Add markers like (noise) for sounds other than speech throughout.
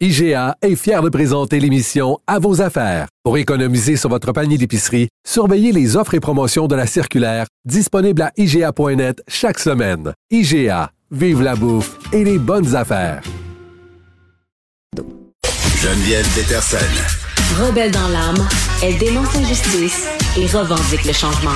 IGA est fier de présenter l'émission À vos affaires. Pour économiser sur votre panier d'épicerie, surveillez les offres et promotions de la circulaire disponible à IGA.net chaque semaine. IGA, vive la bouffe et les bonnes affaires. Geneviève Peterson. Rebelle dans l'âme, elle dénonce l'injustice et revendique le changement.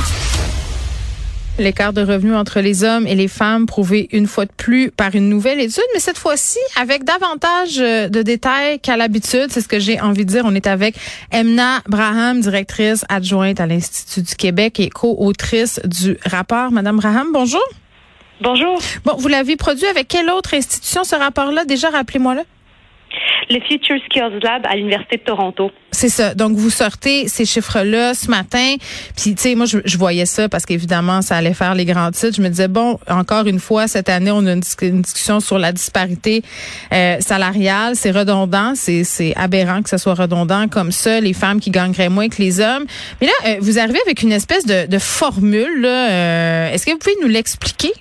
L'écart de revenus entre les hommes et les femmes prouvé une fois de plus par une nouvelle étude, mais cette fois-ci avec davantage euh, de détails qu'à l'habitude. C'est ce que j'ai envie de dire. On est avec Emna Braham, directrice adjointe à l'Institut du Québec et co-autrice du rapport. Madame Braham, bonjour. Bonjour. Bon, vous l'avez produit avec quelle autre institution ce rapport-là? Déjà, rappelez-moi-le le Future Skills Lab à l'Université de Toronto. C'est ça. Donc, vous sortez ces chiffres-là ce matin. Puis, tu sais, moi, je, voyais ça parce qu'évidemment, ça allait faire les grands titres. Je me disais, bon, encore une fois, cette année, on a une, discussion sur la disparité euh, salariale. C'est redondant. C'est aberrant que ce soit redondant comme ça. Les femmes qui gagneraient moins que les hommes. Mais là, euh, vous arrivez avec une espèce de, formule. Euh, Est-ce que vous pouvez nous l'expliquer?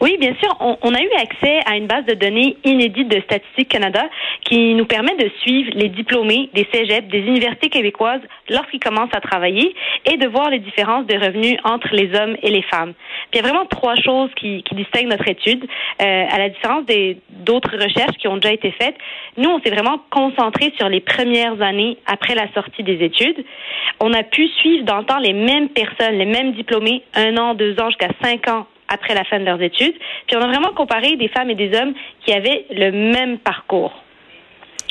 Oui, bien sûr. On, a eu accès à une base de données inédite de Statistique Canada qui nous permet de suivre les diplômés des cégeps, des universités québécoises lorsqu'ils commencent à travailler et de voir les différences de revenus entre les hommes et les femmes. Il y a vraiment trois choses qui, qui distinguent notre étude. Euh, à la différence des d'autres recherches qui ont déjà été faites, nous, on s'est vraiment concentré sur les premières années après la sortie des études. On a pu suivre dans le temps les mêmes personnes, les mêmes diplômés, un an, deux ans, jusqu'à cinq ans après la fin de leurs études. Puis on a vraiment comparé des femmes et des hommes qui avaient le même parcours.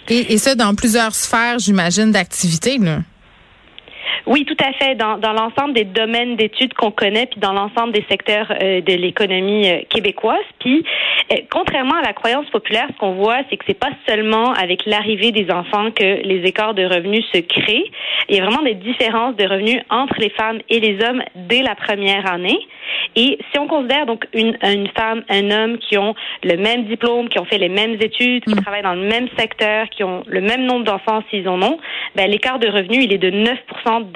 Et, et ça dans plusieurs sphères, j'imagine, d'activité. Oui, tout à fait. Dans, dans l'ensemble des domaines d'études qu'on connaît, puis dans l'ensemble des secteurs euh, de l'économie euh, québécoise. Puis, euh, contrairement à la croyance populaire, ce qu'on voit, c'est que c'est pas seulement avec l'arrivée des enfants que les écarts de revenus se créent. Il y a vraiment des différences de revenus entre les femmes et les hommes dès la première année. Et si on considère donc une, une femme, un homme qui ont le même diplôme, qui ont fait les mêmes études, qui mm. travaillent dans le même secteur, qui ont le même nombre d'enfants s'ils en ont, ben, l'écart de revenus, il est de 9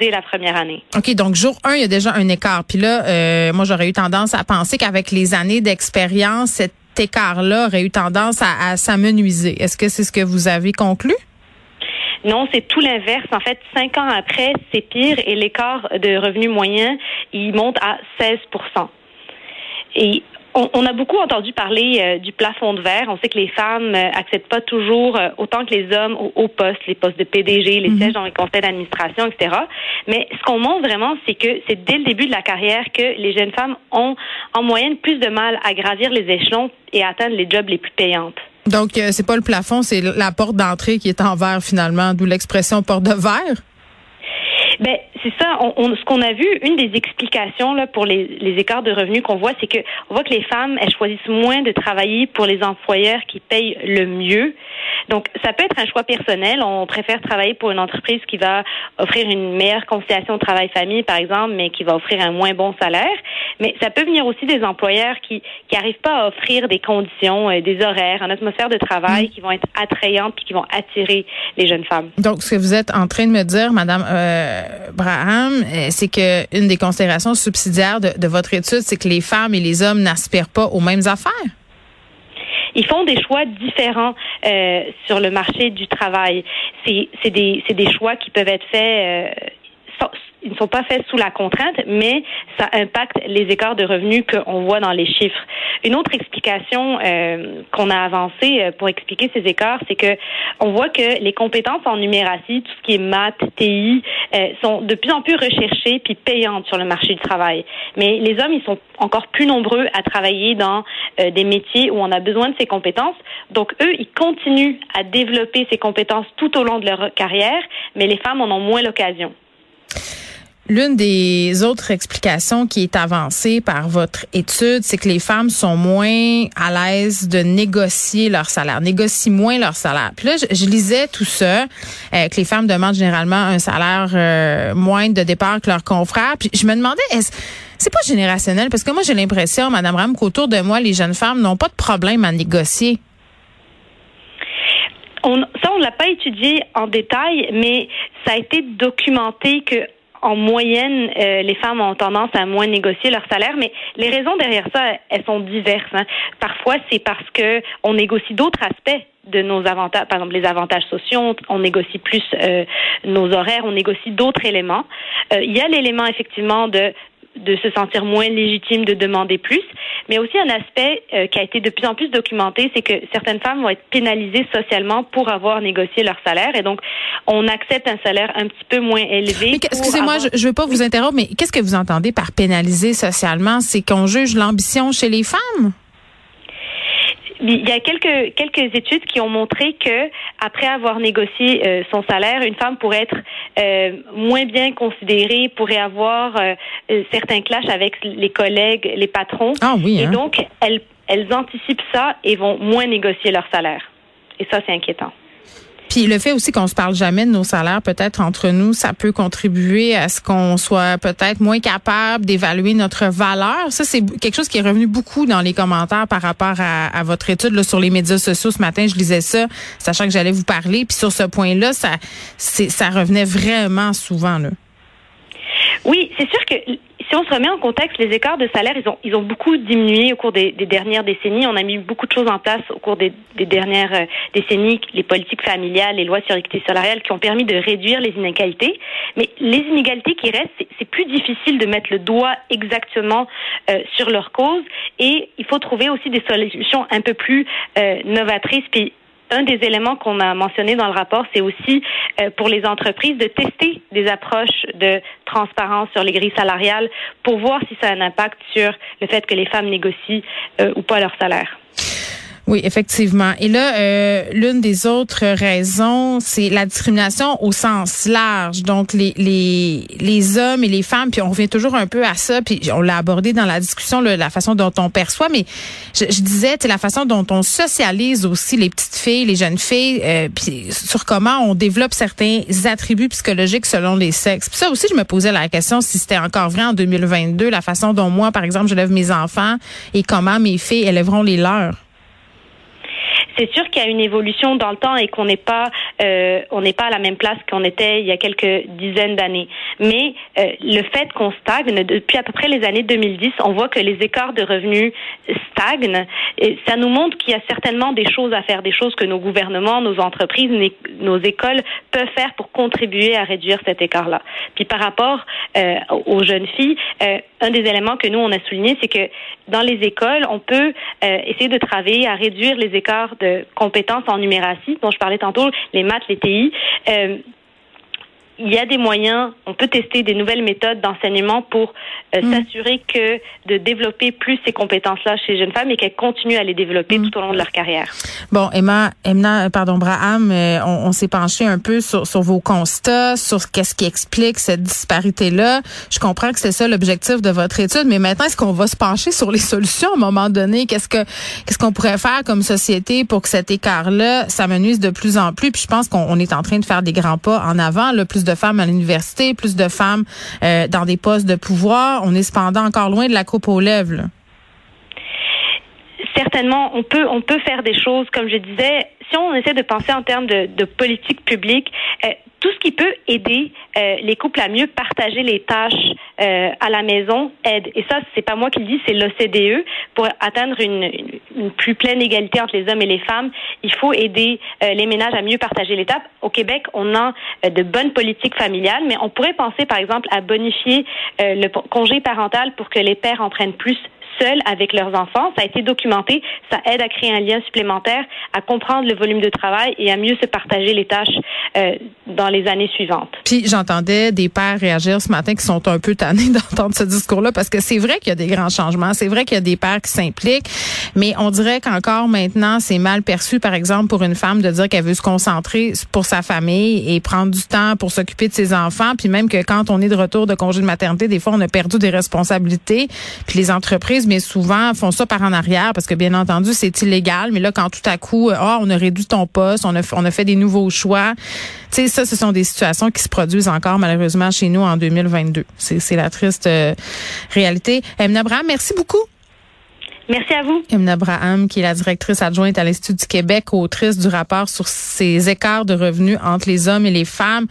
dès la première année. OK, donc jour 1, il y a déjà un écart. Puis là, euh, moi, j'aurais eu tendance à penser qu'avec les années d'expérience, cet écart-là aurait eu tendance à, à s'amenuiser. Est-ce que c'est ce que vous avez conclu? Non, c'est tout l'inverse. En fait, cinq ans après, c'est pire et l'écart de revenu moyen, il monte à 16 Et on, a beaucoup entendu parler euh, du plafond de verre. On sait que les femmes euh, acceptent pas toujours euh, autant que les hommes aux, postes, les postes de PDG, les mhm. sièges dans les conseils d'administration, etc. Mais ce qu'on montre vraiment, c'est que c'est dès le début de la carrière que les jeunes femmes ont en moyenne plus de mal à gravir les échelons et à atteindre les jobs les plus payantes. Donc, c'est pas le plafond, c'est la porte d'entrée qui est en verre finalement, d'où l'expression porte de verre? Ben, c'est ça. On, ce qu'on a vu, une des explications là pour les, les écarts de revenus qu'on voit, c'est que on voit que les femmes elles choisissent moins de travailler pour les employeurs qui payent le mieux. Donc, ça peut être un choix personnel. On préfère travailler pour une entreprise qui va offrir une meilleure conciliation travail-famille, par exemple, mais qui va offrir un moins bon salaire. Mais ça peut venir aussi des employeurs qui qui arrivent pas à offrir des conditions, euh, des horaires, une atmosphère de travail mm. qui vont être attrayantes puis qui vont attirer les jeunes femmes. Donc, ce que vous êtes en train de me dire, Madame euh, euh, c'est que une des considérations subsidiaires de, votre étude, c'est que les femmes et les hommes n'aspirent pas aux mêmes affaires ils font des choix différents euh, sur le marché du travail. C'est des, des choix qui peuvent être faits euh, ils ne sont pas faits sous la contrainte, mais ça impacte les écarts de revenus qu'on voit dans les chiffres. Une autre explication euh, qu'on a avancée euh, pour expliquer ces écarts, c'est que on voit que les compétences en numératie, tout ce qui est maths, TI, euh, sont de plus en plus recherchées puis payantes sur le marché du travail. Mais les hommes, ils sont encore plus nombreux à travailler dans des métiers où on a besoin de ces compétences. Donc eux, ils continuent à développer ces compétences tout au long de leur carrière, mais les femmes en ont moins l'occasion. L'une des autres explications qui est avancée par votre étude, c'est que les femmes sont moins à l'aise de négocier leur salaire, négocient moins leur salaire. Puis là, je, lisais tout ça, euh, que les femmes demandent généralement un salaire euh, moins de départ que leurs confrères. Puis je me demandais, est-ce c'est pas générationnel? Parce que moi j'ai l'impression, Madame Ram, qu'autour de moi, les jeunes femmes n'ont pas de problème à négocier. On, ça, on l'a pas étudié en détail, mais ça a été documenté que en moyenne, euh, les femmes ont tendance à moins négocier leur salaire, mais les raisons derrière ça, elles sont diverses. Hein. Parfois, c'est parce que on négocie d'autres aspects de nos avantages, par exemple les avantages sociaux, on négocie plus euh, nos horaires, on négocie d'autres éléments. Euh, il y a l'élément effectivement de de se sentir moins légitime de demander plus, mais aussi un aspect euh, qui a été de plus en plus documenté, c'est que certaines femmes vont être pénalisées socialement pour avoir négocié leur salaire, et donc on accepte un salaire un petit peu moins élevé. Excusez-moi, je ne veux pas vous interrompre, mais qu'est-ce que vous entendez par pénaliser socialement? C'est qu'on juge l'ambition chez les femmes? Il y a quelques quelques études qui ont montré que après avoir négocié euh, son salaire, une femme pourrait être euh, moins bien considérée, pourrait avoir euh, certains clashs avec les collègues, les patrons. Ah oui. Et hein. donc elles elles anticipent ça et vont moins négocier leur salaire. Et ça c'est inquiétant. Puis le fait aussi qu'on se parle jamais de nos salaires, peut-être entre nous, ça peut contribuer à ce qu'on soit peut-être moins capable d'évaluer notre valeur. Ça, c'est quelque chose qui est revenu beaucoup dans les commentaires par rapport à, votre étude sur les médias sociaux. Ce matin, je lisais ça, sachant que j'allais vous parler. Puis sur ce point-là, ça, ça revenait vraiment souvent. Là. Oui, c'est sûr que si on se remet en contexte, les écarts de salaire, ils ont, beaucoup diminué au cours des, dernières décennies. On a mis beaucoup de choses en place au cours des, dernières euh, décennies, les politiques familiales, les lois sur l'équité salariale qui ont permis de réduire les inégalités. Mais les inégalités qui restent, c'est plus difficile de mettre le doigt exactement euh, sur leur cause et il faut trouver aussi des solutions un peu plus euh, novatrices un des éléments qu'on a mentionné dans le rapport, c'est aussi euh, pour les entreprises de tester des approches de transparence sur les grilles salariales pour voir si ça a un impact sur le fait que les femmes négocient euh, ou pas leur salaire. Oui, effectivement. Et là, euh, l'une des autres raisons, c'est la discrimination au sens large. Donc, les, les, les hommes et les femmes, puis on revient toujours un peu à ça, puis on l'a abordé dans la discussion, la façon dont on perçoit, mais je, je disais, c'est la façon dont on socialise aussi les petites filles, les jeunes filles, euh, puis sur comment on développe certains attributs psychologiques selon les sexes. Puis ça aussi, je me posais la question si c'était encore vrai en 2022, la façon dont moi, par exemple, je lève mes enfants et comment mes filles élèveront les leurs c'est sûr qu'il y a une évolution dans le temps et qu'on n'est pas euh, on n'est pas à la même place qu'on était il y a quelques dizaines d'années. Mais euh, le fait qu'on stagne depuis à peu près les années 2010, on voit que les écarts de revenus stagnent. Et ça nous montre qu'il y a certainement des choses à faire, des choses que nos gouvernements, nos entreprises, nos écoles peuvent faire pour contribuer à réduire cet écart-là. Puis par rapport euh, aux jeunes filles, un des éléments que nous on a souligné, c'est que dans les écoles, on peut essayer de travailler à réduire les écarts de compétences en numératie, dont je parlais tantôt, les maths, les TI. Euh, il y a des moyens, on peut tester des nouvelles méthodes d'enseignement pour euh, mm. s'assurer que de développer plus ces compétences-là chez les jeunes femmes et qu'elles continuent à les développer mm. tout au long de leur carrière. Bon, Emma, Emma, pardon, Braham, euh, on, on s'est penché un peu sur, sur vos constats, sur qu'est-ce qui explique cette disparité-là. Je comprends que c'est ça l'objectif de votre étude, mais maintenant, est-ce qu'on va se pencher sur les (laughs) solutions à un moment donné? Qu'est-ce que qu'est-ce qu'on pourrait faire comme société pour que cet écart-là s'amenuise de plus en plus? Puis je pense qu'on est en train de faire des grands pas en avant, le plus de femmes à l'université, plus de femmes euh, dans des postes de pouvoir. On est cependant encore loin de la coupe aux lèvres. Certainement, on peut on peut faire des choses, comme je disais. Si on essaie de penser en termes de, de politique publique, euh, tout ce qui peut aider euh, les couples à mieux partager les tâches euh, à la maison aide. Et ça, c'est pas moi qui le dis, c'est l'OCDE. Pour atteindre une, une, plus pleine égalité entre les hommes et les femmes, il faut aider euh, les ménages à mieux partager les tâches. Au Québec, on a de bonnes politiques familiales, mais on pourrait penser, par exemple, à bonifier le congé parental pour que les pères en prennent plus seules avec leurs enfants. Ça a été documenté. Ça aide à créer un lien supplémentaire, à comprendre le volume de travail et à mieux se partager les tâches euh, dans les années suivantes. Puis j'entendais des pères réagir ce matin qui sont un peu tannés (laughs) d'entendre ce discours-là parce que c'est vrai qu'il y a des grands changements. C'est vrai qu'il y a des pères qui s'impliquent, mais on dirait qu'encore maintenant, c'est mal perçu, par exemple, pour une femme de dire qu'elle veut se concentrer pour sa famille et prendre du temps pour s'occuper de ses enfants. Puis même que quand on est de retour de congé de maternité, des fois, on a perdu des responsabilités. Puis les entreprises, mais souvent, font ça par en arrière parce que, bien entendu, c'est illégal. Mais là, quand tout à coup, ah, on a réduit ton poste, on a, on a fait des nouveaux choix. Tu sais, ça, ce sont des situations qui se encore malheureusement chez nous en 2022. C'est la triste euh, réalité. Emna Abraham, merci beaucoup. Merci à vous. Emna Abraham, qui est la directrice adjointe à l'Institut du Québec, autrice du rapport sur ces écarts de revenus entre les hommes et les femmes.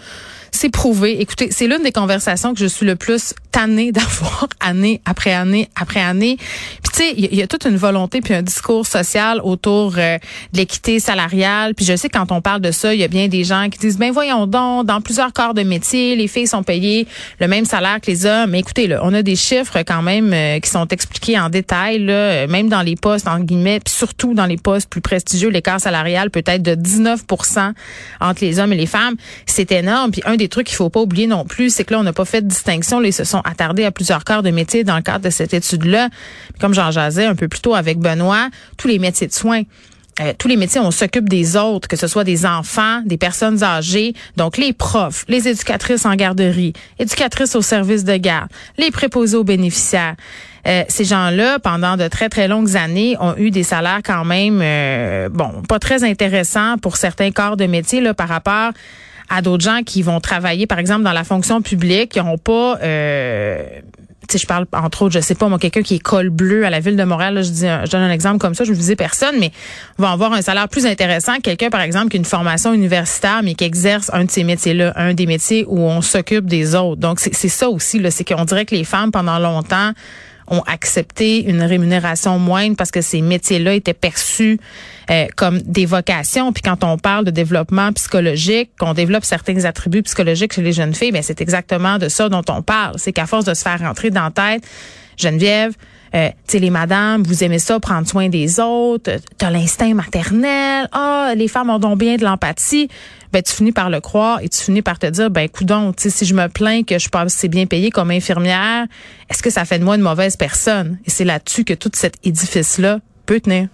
C'est prouvé. Écoutez, c'est l'une des conversations que je suis le plus tannée (laughs) d'avoir année après année après année. Puis tu sais, il y, a toute une volonté puis un discours social autour euh, de l'équité salariale. Puis je sais quand on parle de ça, il y a bien des gens qui disent ben voyons donc, dans plusieurs corps de métier, les filles sont payées le même salaire que les hommes. Mais écoutez, là, on a des chiffres quand même euh, qui sont expliqués en détail là, même dans les postes en guillemets, puis surtout dans les postes plus prestigieux, l'écart salarial peut être de 19% entre les hommes et les femmes. C'est énorme. Puis un des trucs qu'il faut pas oublier non plus, c'est que là on n'a pas fait de distinction, ils se sont attardés à plusieurs corps de métier dans le cadre de cette étude-là. Comme j'en jasais un peu plus tôt avec Benoît, tous les métiers de soins. Euh, tous les métiers, on s'occupe des autres, que ce soit des enfants, des personnes âgées, donc les profs, les éducatrices en garderie, éducatrices au service de garde, les préposés aux bénéficiaires. Euh, ces gens-là, pendant de très, très longues années, ont eu des salaires quand même, euh, bon, pas très intéressants pour certains corps de métier là, par rapport à d'autres gens qui vont travailler, par exemple, dans la fonction publique, qui n'auront pas... Euh, tu sais, je parle entre autres, je sais pas moi, quelqu'un qui est col bleu à la ville de Montréal. je dis, je donne un exemple comme ça. Je ne visais personne, mais va avoir un salaire plus intéressant. Quelqu'un, par exemple, qui a une formation universitaire, mais qui exerce un de ces métiers-là, un des métiers où on s'occupe des autres. Donc c'est ça aussi. Là, c'est qu'on dirait que les femmes pendant longtemps ont accepté une rémunération moindre parce que ces métiers-là étaient perçus euh, comme des vocations. Puis quand on parle de développement psychologique, qu'on développe certains attributs psychologiques chez les jeunes filles, ben c'est exactement de ça dont on parle. C'est qu'à force de se faire rentrer dans la tête, Geneviève, euh, tu sais, les madames, vous aimez ça, prendre soin des autres, t'as l'instinct maternel, ah, les femmes ont donc bien de l'empathie. Ben, tu finis par le croire et tu finis par te dire, ben, coudon, tu sais, si je me plains que je suis pas assez bien payée comme infirmière, est-ce que ça fait de moi une mauvaise personne? Et c'est là-dessus que tout cet édifice-là peut tenir.